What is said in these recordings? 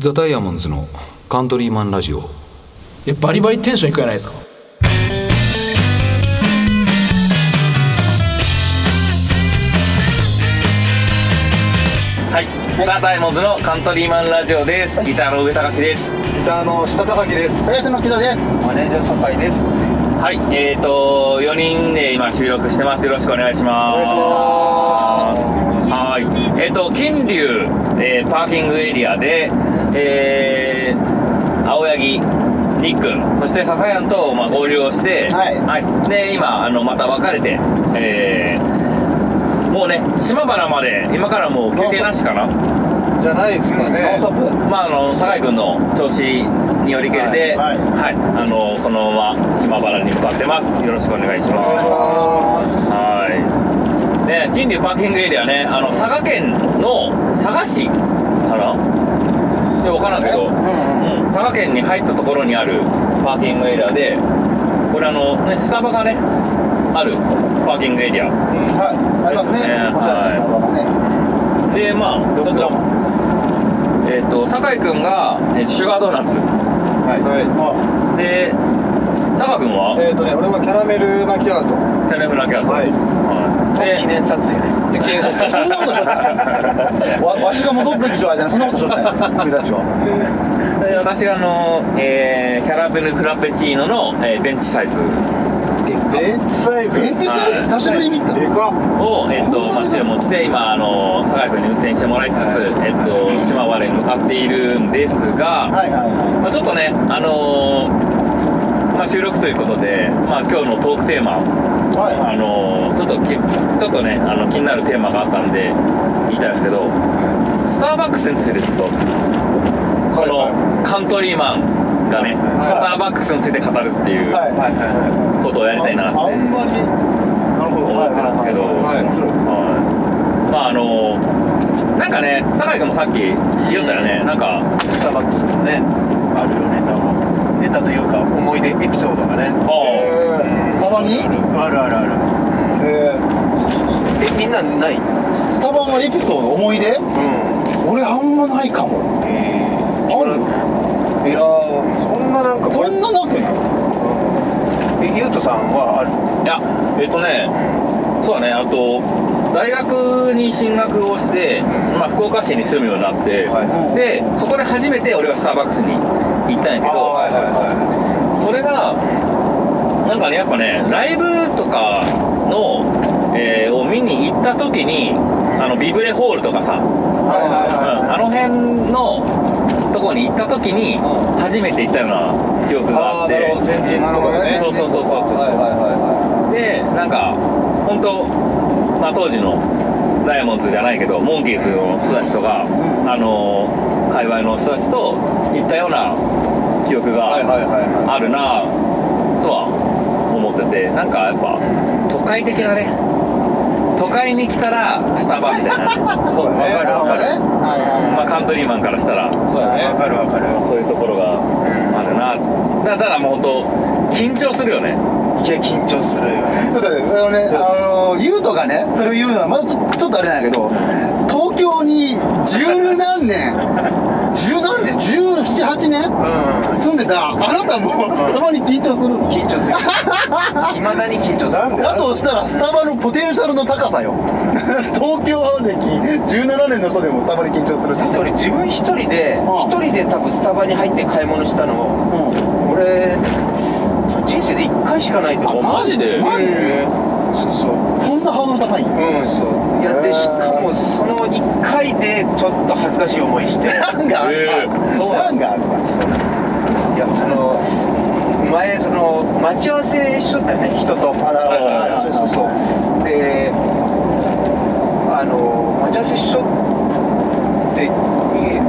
ザ・ダイヤモンズのカントリーマンラジオいやバリバリテンションいくじゃないですか？はい、ザ・ダイヤモンズのカントリーマンラジオです。ギターの上高木です。ギターの下高木です。ベースの木戸です。マネージャー酒井です。はい、えーと、4人で今収録してます。よろしくお願いします。お願いします。はい、えーと、金龍、えーパーキングエリアで、えー、青柳、ニックン、そして笹谷と、まあ、合流をして、はい。で、今、あの、また別れて、えー、もうね、島原まで、今からもう休憩なしかな。じゃないですかね。まあ、あの酒井君の調子によりけりで、ははい。い。あのこのまま島原に向かってます。よろしくお願いします。いします。はい。ね金龍パーキングエリアねあの佐賀県の佐賀市かなで分からんけど、うん佐賀県に入ったところにあるパーキングエリアでこれあのねスタバがねあるパーキングエリア。はい。ありますね。おしゃれなスタバがね。でまあちょっとえっ、と酒井君がえーシュガードーナツ。はい。でタカ君は？えっとね、俺はキャラメルマキアート。テレフラキャット。はいはいで記念撮影ねで、警察。そんなことしょ。わ、わしが戻ってきちゃう間にそんなことしょったよ。君たちは。で私があの、えーキャラメルフラペチーノの、えーベンチサイズベンチサイズ。ベンチサイズ久しぶりに見た。でかっ。を、えっとまあ、注文して今あの酒井君に運転してもらいつつ、えっと島原に向かっているんですが、はいはいはまあ、ちょっとねあのーまあ、収録ということで、まあ、今日のトークテーマい。はいあはい。のーちょっときちょっとねあの気になるテーマがあったんで言いたいんですけどスターバックスについてちょっとその、はい。はカントリーマンがね、スターバックスについて語るっていうはいはいはことをやりたいなって。ああんまり。なるほど。思ってますけど、はい、面白いです。はい。まああのなんかね酒井君もさっき言ったよね、なんかスターバックスのねあるよネタ。がネタというか思い出エピソードがね。あえー、スタバに？あるあるある。ええみんなない？ー、スタバのエピソード思い出？うん。俺あんまないかも。えある？ー、いやー。そんななんかそんななくない？えゆうとさんはある？いやえっとねそうだね。あと大学に進学をして、まあ、福岡市に住むようになって、はい。でそこで初めて俺はスターバックスに行ったんやけど、はいはそれがなんかねやっぱねライブとかの、えーを見に行った時にあのビブレホールとかさ、あの辺のとこに行った時に初めて行ったような記憶があって。そうそうそうそうそう。はいはいはでなんか本当まあ当時のダイヤモンドズじゃないけどモンキーズの人たちとか、あの界隈の人たちと行ったような記憶があるなっててなんかやっぱ都会的なね都会に来たらスタバみたいな。そうだね。わかるわかる。ねはいはい。まあカントリーマンからしたら。そうだね。わかるわかる。そういうところがあるな。だただもう本当緊張するよね。いや緊張するよね。ちょっとねあのねあのユウトがねそれを言うのはまだちょちょっとあれなんやけど東京に十何年十何年？十七八年？うん。住んでた。あなたもスタバに緊張するの？緊張する。いまだに緊張する。だとしたらスタバのポテンシャルの高さよ。東京歴17年の人でもスタバに緊張するだって俺自分一人でうん。一人で多分スタバに入って買い物したのうん。俺人生で1回しかないと思う。あマジで？マジうんそうそう。そんなハードル高い？んやうんそう。やってしかもその1回でちょっと恥ずかしい思いして。なんがあるなんがあるいやその前その待ち合わせしとったよね人と。あなるほどはい。そうそうそうであの待ち合わせしとってえ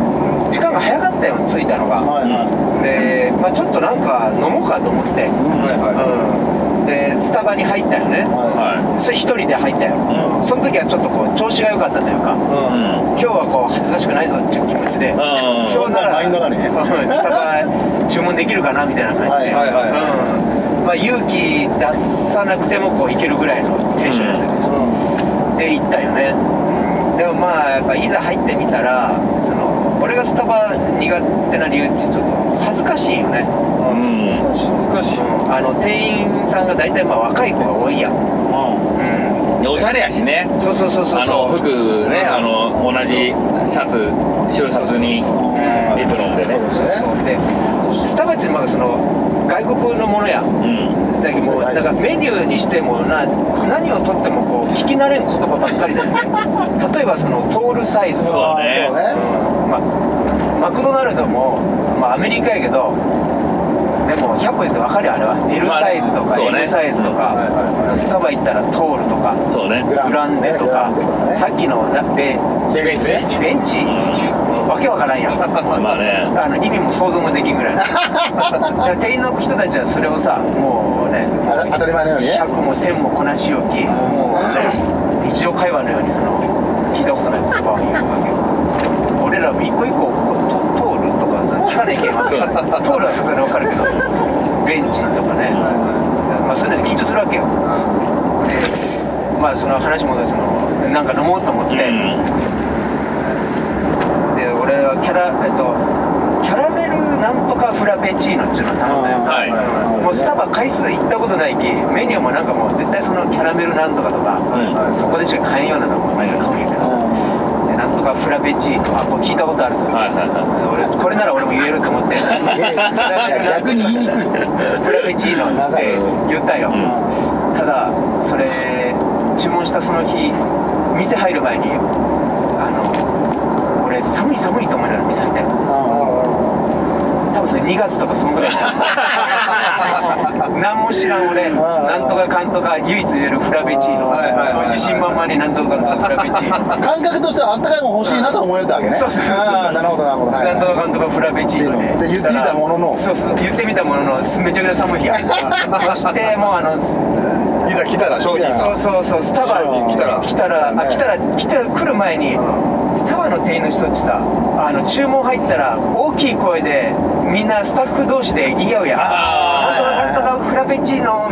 時間が早かったよ着いたのが、はいはい。で、まあ、ちょっとなんか飲もうかと思って、はいはい。うん、でスタバに入ったよね、ははそれ一人で入ったよ、うん。その時はちょっとこう調子が良かったというか、いうん。今日はこう恥ずかしくないぞっていう気持ちで、うん。そうならんスタバ注文できるかなみたいな感じで、はいはいはい。うん。まあ、勇気出さなくてもこういけるぐらいのテンションやったけど、で行ったよね。でもまあやっぱいざ入ってみたらその俺がスタバ苦手な理由ってちょっと恥ずかしいよね。うん。難しいあの店員さんが大体まあ若い子が多いや。ん。うん。でおしゃれやしね。そうそうそうそうあの服ねあの同じシャツ白シャツにエプロンでね。そうそうでスタバってまあその外国のものや。うん。だけどもうなんかメニューにしてもな何をとってもこう聞き慣れん言葉ばっかりだよね。例えばそのトールサイズそうだねそうね。うん。まあマクドナルドも、まあ、アメリカやけどでも100歩言って分かるよあれは。L まあサイズとか、そうね。M サイズとか、スタバ行ったらトールとかそうね。グランデとかさっきのラベベンチ？ベンチ？ベンチ？わけわからんやん。まあね。あの意味も想像もできんぐらい。だから店員の人たちはそれをさもうねあ当たり前のように？ね100も1000もこなし置きもうね日常会話のようにその聞いたことない言葉を言うわけ俺らも一個一個かさ聞かないけんわけそうトールはさすがに分かるけどベンチとかね。まあそういうので緊張するわけよ。でまあその話戻すのなんか飲もうと思って、うん。で俺はキャラえっとキャラメルなんとかフラペチーノっていうのを頼んだよ。はい。もうスタバ回数行ったことないきメニューもなんかもう絶対そのキャラメルなんとかとか、うん。そこでしか買えんようなのも毎回買うんやけど、でなんとかフラペチーノ。あこれ聞いたことあるぞ、はいはいはい。俺これなら俺も言えると思って。逆に言いにくい。フラペチーノって言ったよ、ただそれ注文したその日店入る前にあの俺寒い寒いと思いながら店入ったよ多分それ2月とかそんぐらい 何も知らん俺なんとかかんとか唯一言えるフラペチーノ。自信満々になんとかかんとかフラペチーノ。感覚としてはあったかいもん欲しいなと思えたわけね。そうそうそうそうなるほどなるほど。はいなんとかかんとかフラペチーノで。で言ってみたものの。そうそう言ってみたもののめちゃくちゃ寒い日や そしてもうあのいざ来たら商品そうそうそうスタバに来たら。来たらあ来たら来て来る前にスタバの店員の人ってさあの注文入ったら大きい声でみんなスタッフ同士で言い合うやんラペチーノ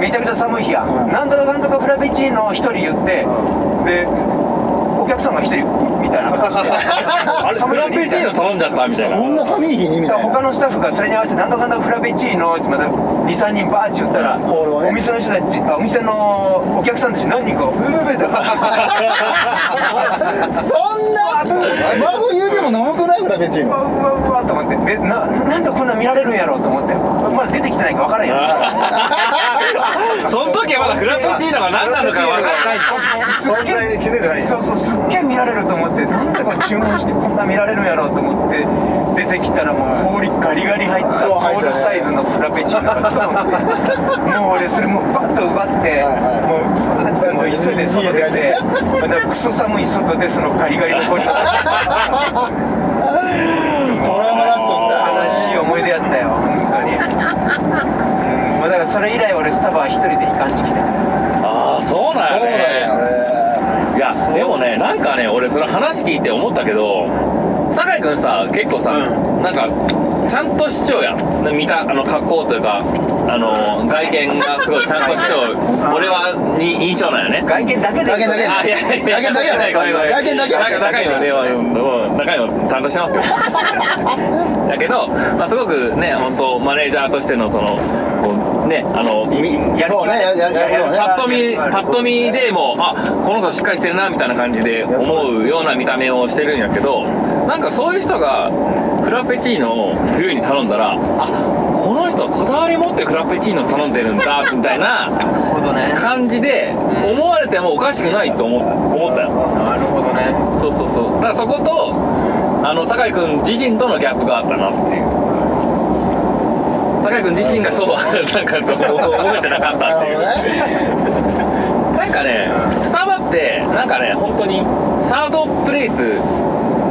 めちゃくちゃ寒い日や。なんとかなんとかフラペチーノ一人言ってでお客さんが一人みたいな感じで。あれフラペチーノ頼んじゃったみたいな。こんな寒い日にみたいな他のスタッフがそれに合わせて「なんとかなんとかフラペチーノ」ってまた23人バーッて言ったら、ね。お店の人たちあお店のお客さんたち何人か「ブーブーブー」っ てそんな孫言うても飲むくないフラペチーうわノうわうわと思ってでななんでこんな見られるんやろうと思ってまだ出てきてないか分からんやんその時はまだフラペチーノが何なのか分からない存在に気づいてないそうそうすっげえ見られると思ってなんでこれ注文してこんな見られるんやろうと思って出てきたらもう氷ガリガリ入ったトールサイズのフラペチーノがドンってもう俺それもうバッと奪ってもうブワーってもう急いで外出てまたクソ寒い外でそのガリガリの氷トラウマだっちゃった。悲しい思い出やったよ本当に。うん。もうだからそれ以来俺スタバは一人で行かんちきた。ああそうなんやねでもねなんかね俺その話聞いて思ったけど酒井君さ結構さ、うなんかちゃんと市長やん見たあの格好というかあの外見がすごいちゃんと市長俺はに印象なんよね。外見だけで外見だけ。あいやいやいや外見だけやねごめんごめん外見だけやね中身のねは中身もちゃんとしてますよ。だけど、まあ、すごくね本当マネージャーとしてのそのねあのみやる気ねやややることねパッと見パッと見でもあこの人しっかりしてるなみたいな感じで思うような見た目をしてるんやけどなんかそういう人がフラペチーノを冬に頼んだらあこの人こだわり持ってフラペチーノ頼んでるんだみたいな 感じで思われてもおかしくないと思思ったよ。なるほどね。そうそうそう。だからそことあの酒井君自身とのギャップがあったなっていう酒井君自身がそう なんかそう思えてなかったっていう。なんかねスタバってなんかね本当にサードプレイス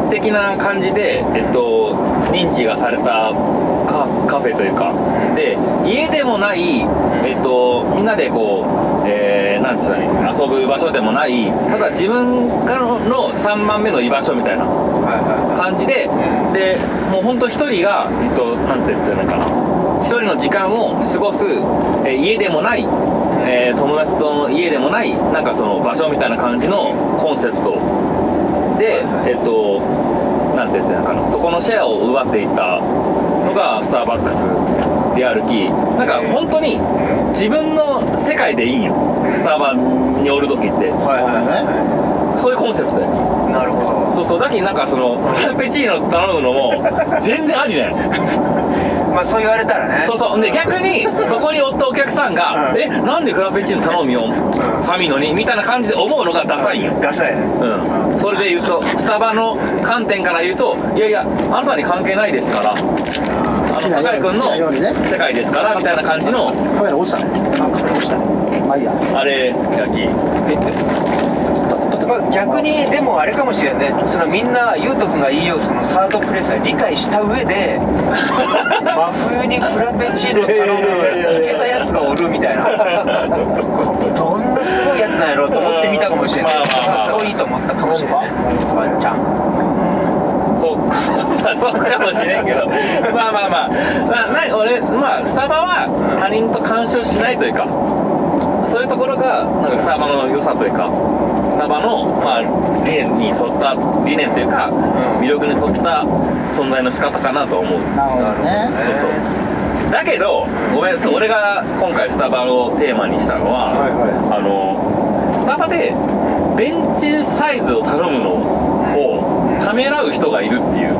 的な感じでえっと認知がされたカカフェというか。で家でもないえっとみんなでこうえー、なんつうの遊ぶ場所でもないただ自分がのの3番目の居場所みたいな感じででもう本当一人がえっとなんて言ってるのかな一人の時間を過ごす、えー家でもない、えー友達との家でもないなんかその場所みたいな感じのコンセプト。で、えっとなんて言ってんのかな。そこのシェアを奪っていったのがスターバックスであるき。なんか本当に自分の世界でいいんよ。スタバにおる時って。はいはいはそういうコンセプトやき。いなるほど。そうそう。だけどなんかそのフラペチーノ頼むのも全然ありだよ まあそう言われたらね。そうそう。で逆にそこにおったお客さんが「えなんでフラペチーノ頼むよ寒いのに」みたいな感じで思うのがダサいんよ。ダサいね。うん。それで言うとスタバの観点から言うといやいやあなたに関係ないですから。酒井君の世界ですからみたいな感じの。カメラ落ちたね。あカメラ落ちたね。まあいいや。あれやきまあ、逆にでもあれかもしれんね。そのみんな優斗君がいいよそのサードプレイスは理解した上で 真冬にフラペチーノ頼むいけたやつがおるみたいな。どんなすごいやつなんやろうと思って見たかもしれないかっこいいと思ったかもしれないワンちゃん。そうまあそうかもしれんけど。まあまあまあ。なな俺まあスタバは他人と干渉しないというかそういうところがなんかスタバの良さというかスタバの、まあ、理念に沿った理念というか、魅力に沿った存在の仕方かなと思う。なるほどですね。そうそう。だけどごめん俺が今回スタバをテーマにしたのは、はいはあのスタバでベンチサイズを頼むのをためらう人がいるっていう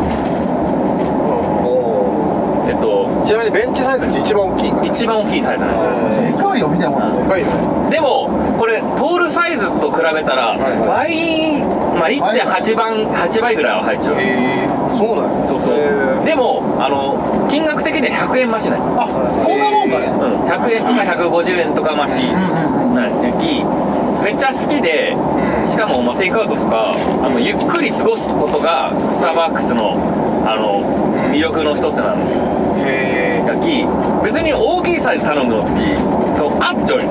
おえっとーちなみにベンチサイズって一番大きい？から一番大きいサイズなんです。よでかいよ見てもうんでかいよ。ねでもこれトールサイズと比べたら倍、まあ、1.8番8倍ぐらいは入っちゃう。へえそうなんや。そうそう。でもあの金額的には100円増しない。あそんなもんかね。うん、100円とか150円とか増しなんめっちゃ好きでしかもまあテイクアウトとかあのゆっくり過ごすことがスターバックスのあの魅力の一つなんへ別に大きいサイズ頼むのってそうあっちょい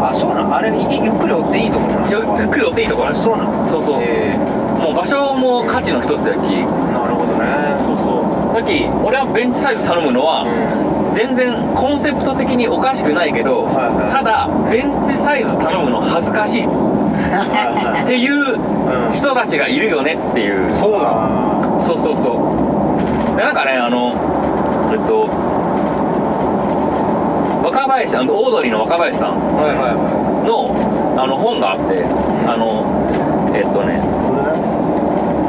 あそうなんあれいゆっくり追っていいとこなのゆゆっくり追っていいところなんですそうなの？そうそう。へもう場所も価値の一つやき。えなるほどね。そうそう。だき俺はベンチサイズ頼むのは、全然コンセプト的におかしくないけど、はいはい。ただベンチサイズ頼むの恥ずかしい。っていう人たちがいるよねっていう。そうなんそうそうそう。でなんかねあのえっと若林さんオードリーの若林さんはいはいはのあの本があってあのえっとね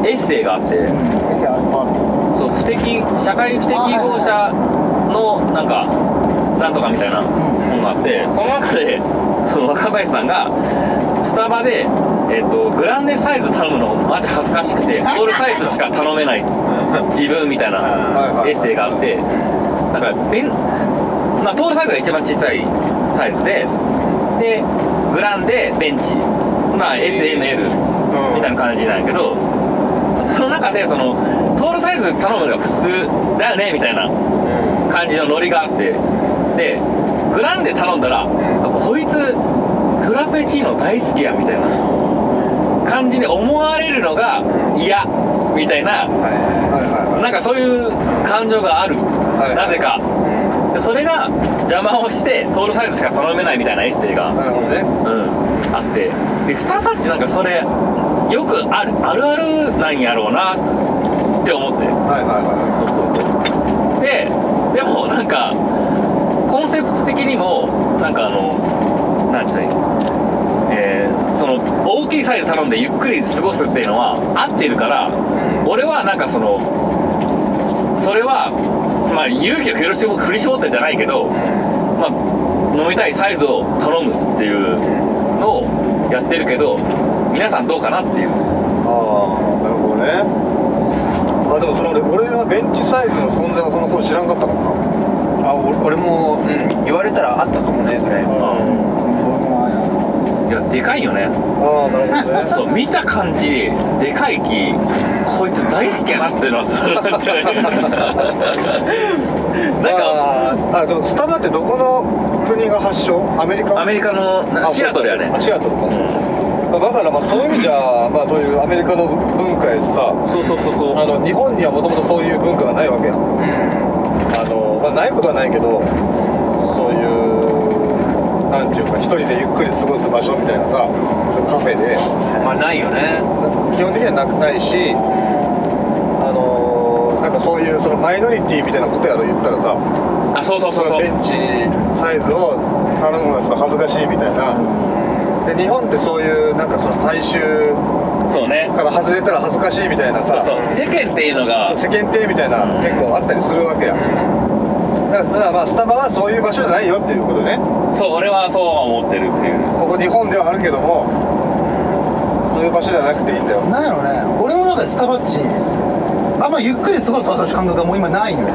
エッセイがあってそう不適社会不適合者のなんかなんとかみたいな本があってその中でその若林さんがスタバで、えっとグランデサイズ頼むのマジ恥ずかしくて オールサイズしか頼めない自分みたいなはいエッセイがあってなんかまあトールサイズが一番小さいサイズででグランデベンチ。まあ SML みたいな感じなんやけどその中でそのトールサイズ頼むのが普通だよねみたいな感じのノリがあって。でグランデ頼んだらあこいつフラペチーノ大好きやみたいな感じに思われるのが嫌みたいな。なんかそういう感情がある、はいなぜか。でそれが邪魔をしてトールサイズしか頼めないみたいなエッセイが、なるほどね。うん、あって。でスターバッチなんかそれよくあるあるあるなんやろうなって思って。はいはいはそうそうそう。ででもなんかコンセプト的にもなんかあのなんつうのえーその大きいサイズ頼んでゆっくり過ごすっていうのは合ってるから、俺はなんかそのそそれはまあ勇気を振り絞振り絞ってじゃないけど、まあ飲みたいサイズを頼むっていうのをやってるけど皆さんどうかなっていう。いああなるほどね。あでもその俺俺はベンチサイズの存在はそもそも知らんかったもんなあお俺も、うん、言われたらあったかもねぐらいうんいやでかいよね。ああなるほどね。そう見た感じでかい木こいつ大好きやなっていうのはそうなっちゃうなんかあでもスタバってどこの国が発祥？アメリカ？アメリカのシアトルやね。あシアトルか、まあだからまあそういう意味じゃ、まあ、そういうアメリカの文化やしさ。そうそうそうそう。あの日本にはもともとそういう文化がないわけや。ん。あの、まあ、ないことはないけどそういうなんていうか一人でゆっくり過ごす場所みたいなさカフェで。まあないよね基本的にはなくないしあのそういうそのマイノリティみたいなことやろ言ったらさあそうそうそうそう。ベンチサイズを頼むのはちょっと恥ずかしいみたいな、で日本ってそういうなんかその大衆そうね。から外れたら恥ずかしいみたいなさそうそう。世間っていうのが。世間体みたいな結構あったりするわけや、だからだからまあスタバはそういう場所じゃないよっていうことね。そう俺はそうは思ってるっていう。ここ日本ではあるけどもそういう場所じゃなくていいんだよ。なんやろね。俺の中でスタバッチあんまゆっくり過ごす場所の感覚がもう今ないのよね。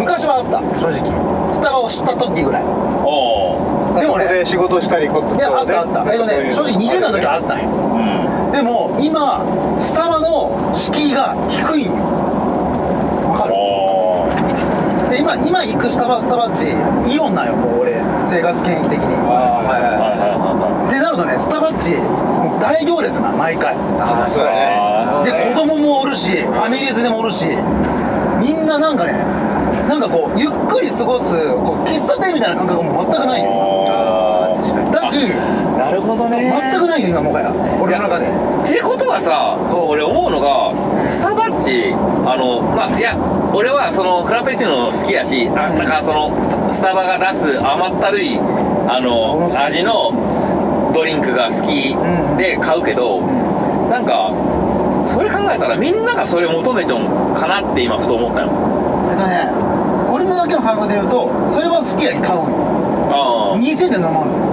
昔はあった正直。スタバを知った時ぐらい。でもね。で仕事したりこといやあったあった。えっとね正直20代の時はあったんよ。うん。でも今スタバの敷居が低いんよわかる？で今今行くスタバスタバッチイオンなんよもう俺。生活圏域的に。はいはいはいでなるとねスタバッチもう大行列な毎回。ああそうだね。で子供もおるしファミリーズでもおるしみんななんかねなんかこうゆっくり過ごすこう喫茶店みたいな感覚も全くないよ。今だきなるほどね。全くないよ今もはや俺の中で。ってことはさそう。俺思うのがスタバッチあのまあいや俺はそのフラペチーノ好きやし、あなんかそのスタバが出す甘ったるいあの味のドリンクが好きうん。で買うけど、なんかそれ考えたらみんながそれ求めちゃうんかなって今ふと思ったよ。えっとね俺のだけの感覚で言うとそれは好きやき買うんよ。ああ。2000で飲まんの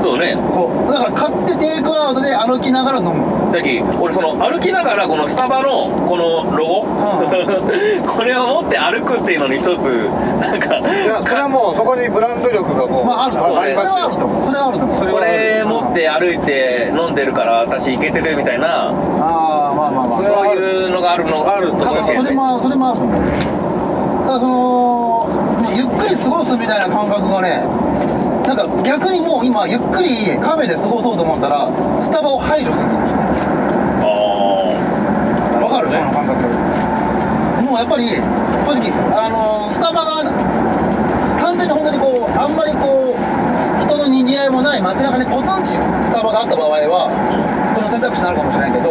そうね。そう。だから買ってテイクアウトで歩きながら飲む。だき俺その歩きながらこのスタバのこのロゴ、これを持って歩くっていうのに一つなんかいやそれはもうそこにブランド力がもう、まああるそうねありますそれはあるとよそれはあると思う。それこれ持って歩いて飲んでるから私イケてるみたいな。ああまあまあまあ。そういうのがあるのあるかもしれない。それもそれもあるただそのゆっくり過ごすみたいな感覚がねなんか逆にもう今ゆっくりカフェで過ごそうと思ったらスタバを排除するかもしれない。あわかる？この感覚。もうやっぱり正直あのスタバが単純に本当にこうあんまりこう人の賑わいもない街中にポツンチスタバがあった場合はその選択肢になるかもしれないけど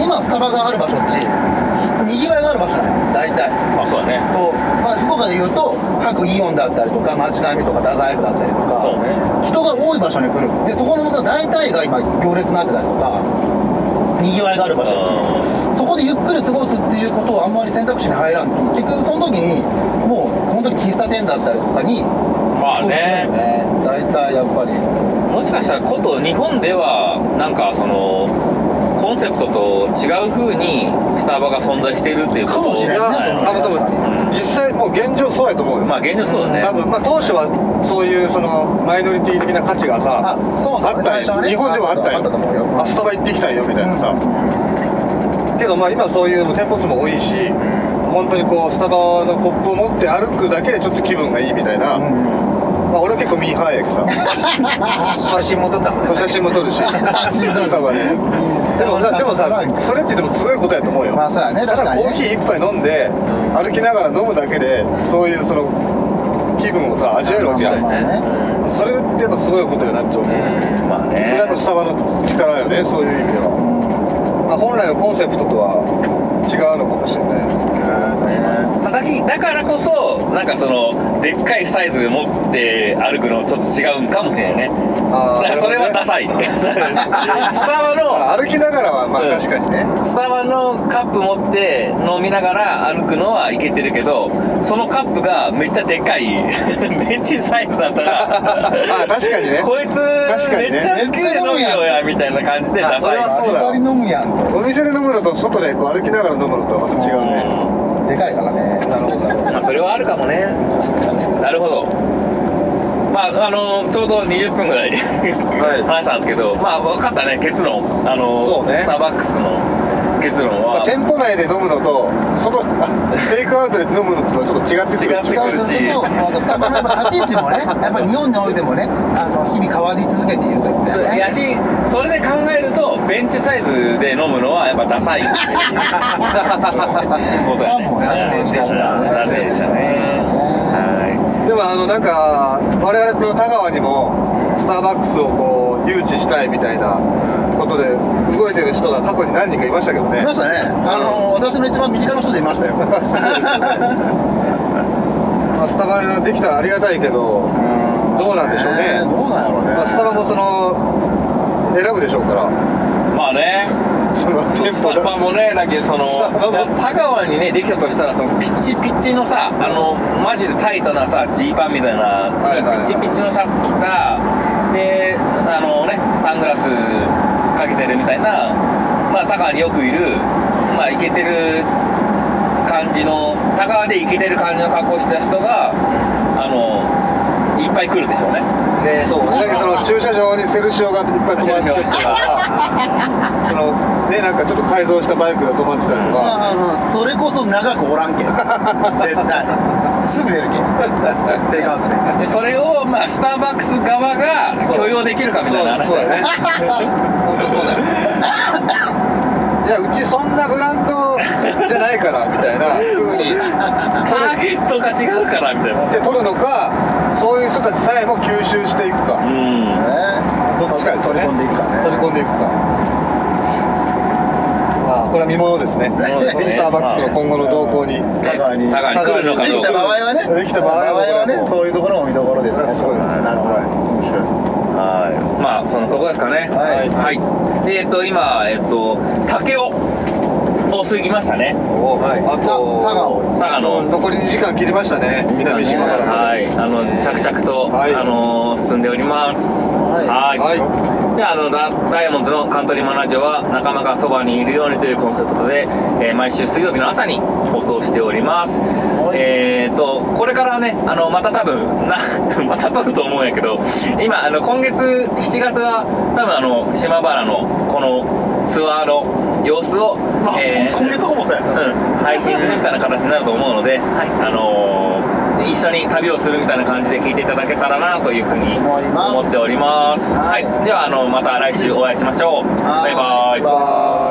今スタバがある場所っち賑わいがある場所なんよ。大体。あそうだね。そう、まあ、福岡で言うと各イオンだったりとか町並みとか太宰府だったりとかね。人が多い場所に来る。でそこの大体が今行列になってたりとかにぎわいがある場所。そこでゆっくり過ごすっていうことをあんまり選択肢に入らん。結局その時にもう本当に喫茶店だったりとかにまあね。ね。大体やっぱり。もしかしたらこと日本ではなんかそのコンセプトと違う風にスタバが存在してるっていうことかもしれない。ねあの多分実際もう現状そうやと思うよ、まあ現状そうだね。多分まあ当初はそういうそのマイノリティ的な価値がさあそうそう。あったよ、最初はね日本でもあったよあったと思うよ。あスタバ行ってきたよみたいなさ、けどまあ今そういう店舗数も多いし、本当にこうスタバのコップを持って歩くだけでちょっと気分がいいみたいな、まあ俺は結構ミーハーやけどさ。写真も撮ったもんね。写真も撮るし。真撮る。スタバででもなでもさそれってでもすごいことやと思うよ。まあそうやねただ確かにね。コーヒー一杯飲んで歩きながら飲むだけでそういうその気分をさ味わえるわけやん。ね。それってやっぱすごいことやなって思う。まあそれはやっぱねスタバの力よねそういう意味では、まあ、本来のコンセプトとは違うのかもしれないまあだからこそなんかそのでっかいサイズ持って歩くのちょっと違うんかもしれないね。あーだからそれはダサい。スタバのあ歩きながらはまあうん確かにね、スタバのカップ持って飲みながら歩くのはいけてるけどそのカップがめっちゃでかいベンチサイズだったらあ確かにね。こいつ確かにねめっちゃ好きで飲むよやみたいな感じでダサいあそれはそうだお店で飲むのと外でこう歩きながら飲むのとはまた違うねでかいからね。なるほど。まあそれはあるかもね。なるほど。まああのちょうど20分ぐらい話したんですけどまあ分かったね。結論。あのそうね。スターバックスの結論は、まあ、店舗内で飲むのと外あ テイクアウトで飲むのとちょっと違ってくる。違ってくるし。違うけどスタバのやっぱ立ち位置もねやっぱり日本においてもねあの日々変わり続けているというね。やしそれで考えるとベンチサイズで飲むのはやっぱダサいっていう。ことやね残念でした。残念でしたね。はでもあのなんか我々この田川にもスターバックスをこう誘致したいみたいなことで動いてる人が過去に何人かいましたけどね。いましたね。あの私の一番身近な人でいましたよ。そうですよね。まあスタバができたらありがたいけどどうなんでしょうね。どうなんやろうね。まあ、スタバもその選ぶでしょうから。まあね。そのスタバもねだけどその田川にねできたとしたらそのピッチピッチのさあのマジでタイトなさジーパンみたいな、はいはい。ピッチピッチのシャツ着たであのねサングラスかけてるみたいなまあ田川によくいるまあイケてる感じの田川でイケてる感じの格好した人があのいっぱい来るでしょうね。でそうだけどその駐車場にセルシオがいっぱい止まってたりとかそのねなんかちょっと改造したバイクが止まってたりとか、それこそ長くおらんけん。絶対すぐ出るけん。テイクアウトで。でそれをまあスターバックス側が許容できるかみたいな話だよね。本当そうだよ。いやうちそんなブランドじゃないからみたいな。風にターゲットが違うからみたいな。で取るのかそういう人たちさえも吸収していくか。うん。ね。どっちかですよね。取り込んでいくかね。取り込んでいくか。まあこれは見ものですね。物ですね。スターバックスの今後の動向に。田川に。田川に。来るのかできた場合はね。できた場合ははねそういうところも。見どころですね。そうですなるほど。はい面白いはい。まあそのとこですかね。はい。はい。でえっと今えっと竹をを過ぎましたね。おあと佐賀を。佐賀の。残り2時間切りましたね。南島から。はい。あの着々と、はい。あの進んでおります。はい。はい。はい。であのダダイヤモンドのカントリーマンラジオは仲間がそばにいるようにというコンセプトで、えー毎週水曜日の朝に放送しております、えー、とこれからねあのまた多分な また撮ると思うんやけど今あの今月7月は多分あの島原のこのツアーの様子を、まあえー今月ほぼそうやった。うん、配信するみたいな形になると思うので、はい。あのー一緒に旅をするみたいな感じで聞いていただけたらなというふうに思っております。ははい。い、ではあのまた来週お会いしましょう。バイバイ。バイバイ